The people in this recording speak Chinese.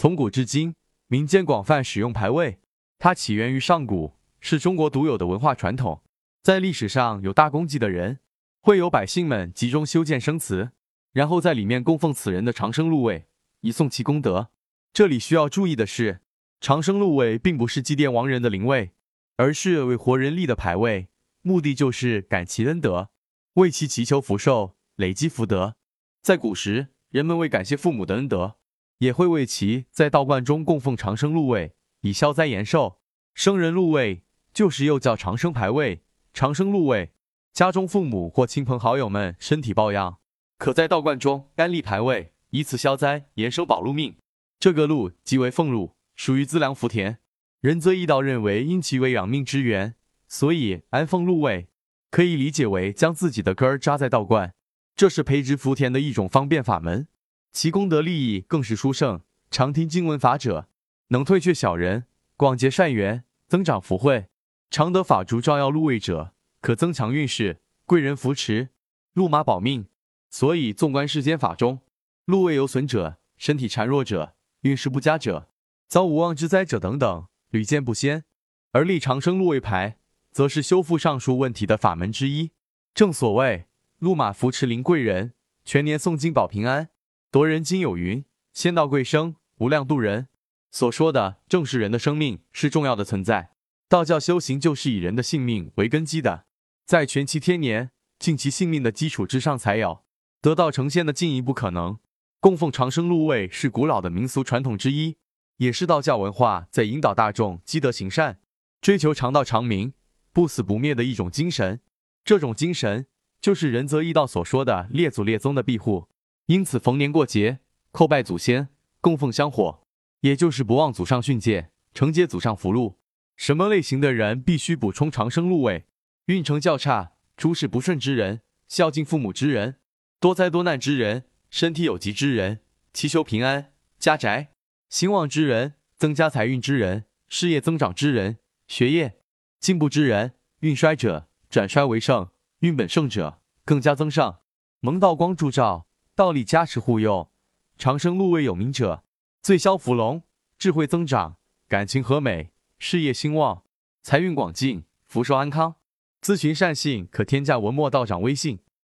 从古至今，民间广泛使用牌位，它起源于上古，是中国独有的文化传统。在历史上，有大功绩的人，会有百姓们集中修建生祠，然后在里面供奉此人的长生禄位，以颂其功德。这里需要注意的是，长生禄位并不是祭奠亡人的灵位，而是为活人立的牌位，目的就是感其恩德，为其祈求福寿，累积福德。在古时，人们为感谢父母的恩德。也会为其在道观中供奉长生禄位，以消灾延寿。生人禄位就是又叫长生牌位、长生禄位。家中父母或亲朋好友们身体抱恙，可在道观中安立牌位，以此消灾延寿保禄命。这个禄即为俸禄，属于资粮福田。仁则易道认为，因其为养命之源，所以安俸禄位，可以理解为将自己的根儿扎在道观，这是培植福田的一种方便法门。其功德利益更是殊胜。常听经文法者，能退却小人，广结善缘，增长福慧。常得法烛照耀禄位者，可增强运势，贵人扶持，禄马保命。所以纵观世间法中，禄位有损者，身体孱弱者，运势不佳者，遭无妄之灾者等等，屡见不鲜。而立长生禄位牌，则是修复上述问题的法门之一。正所谓，禄马扶持临贵人，全年诵经保平安。夺人经有云：“仙道贵生，无量度人。”所说的正是人的生命是重要的存在。道教修行就是以人的性命为根基的，在全其天年、尽其性命的基础之上，才有得道成仙的进一步可能。供奉长生禄位是古老的民俗传统之一，也是道教文化在引导大众积德行善、追求长道长明、不死不灭的一种精神。这种精神就是仁泽义道所说的列祖列宗的庇护。因此，逢年过节叩拜祖先，供奉香火，也就是不忘祖上训诫，承接祖上福禄。什么类型的人必须补充长生禄位？运程较差、诸事不顺之人，孝敬父母之人，多灾多难之人，身体有疾之人，祈求平安、家宅兴旺之人，增加财运之人，事业增长之人，学业进步之人，运衰者转衰为盛，运本盛者更加增上，蒙道光铸照。道力加持护佑，长生禄位有名者，最消福隆，智慧增长，感情和美，事业兴旺，财运广进，福寿安康。咨询善信可添加文墨道长微信。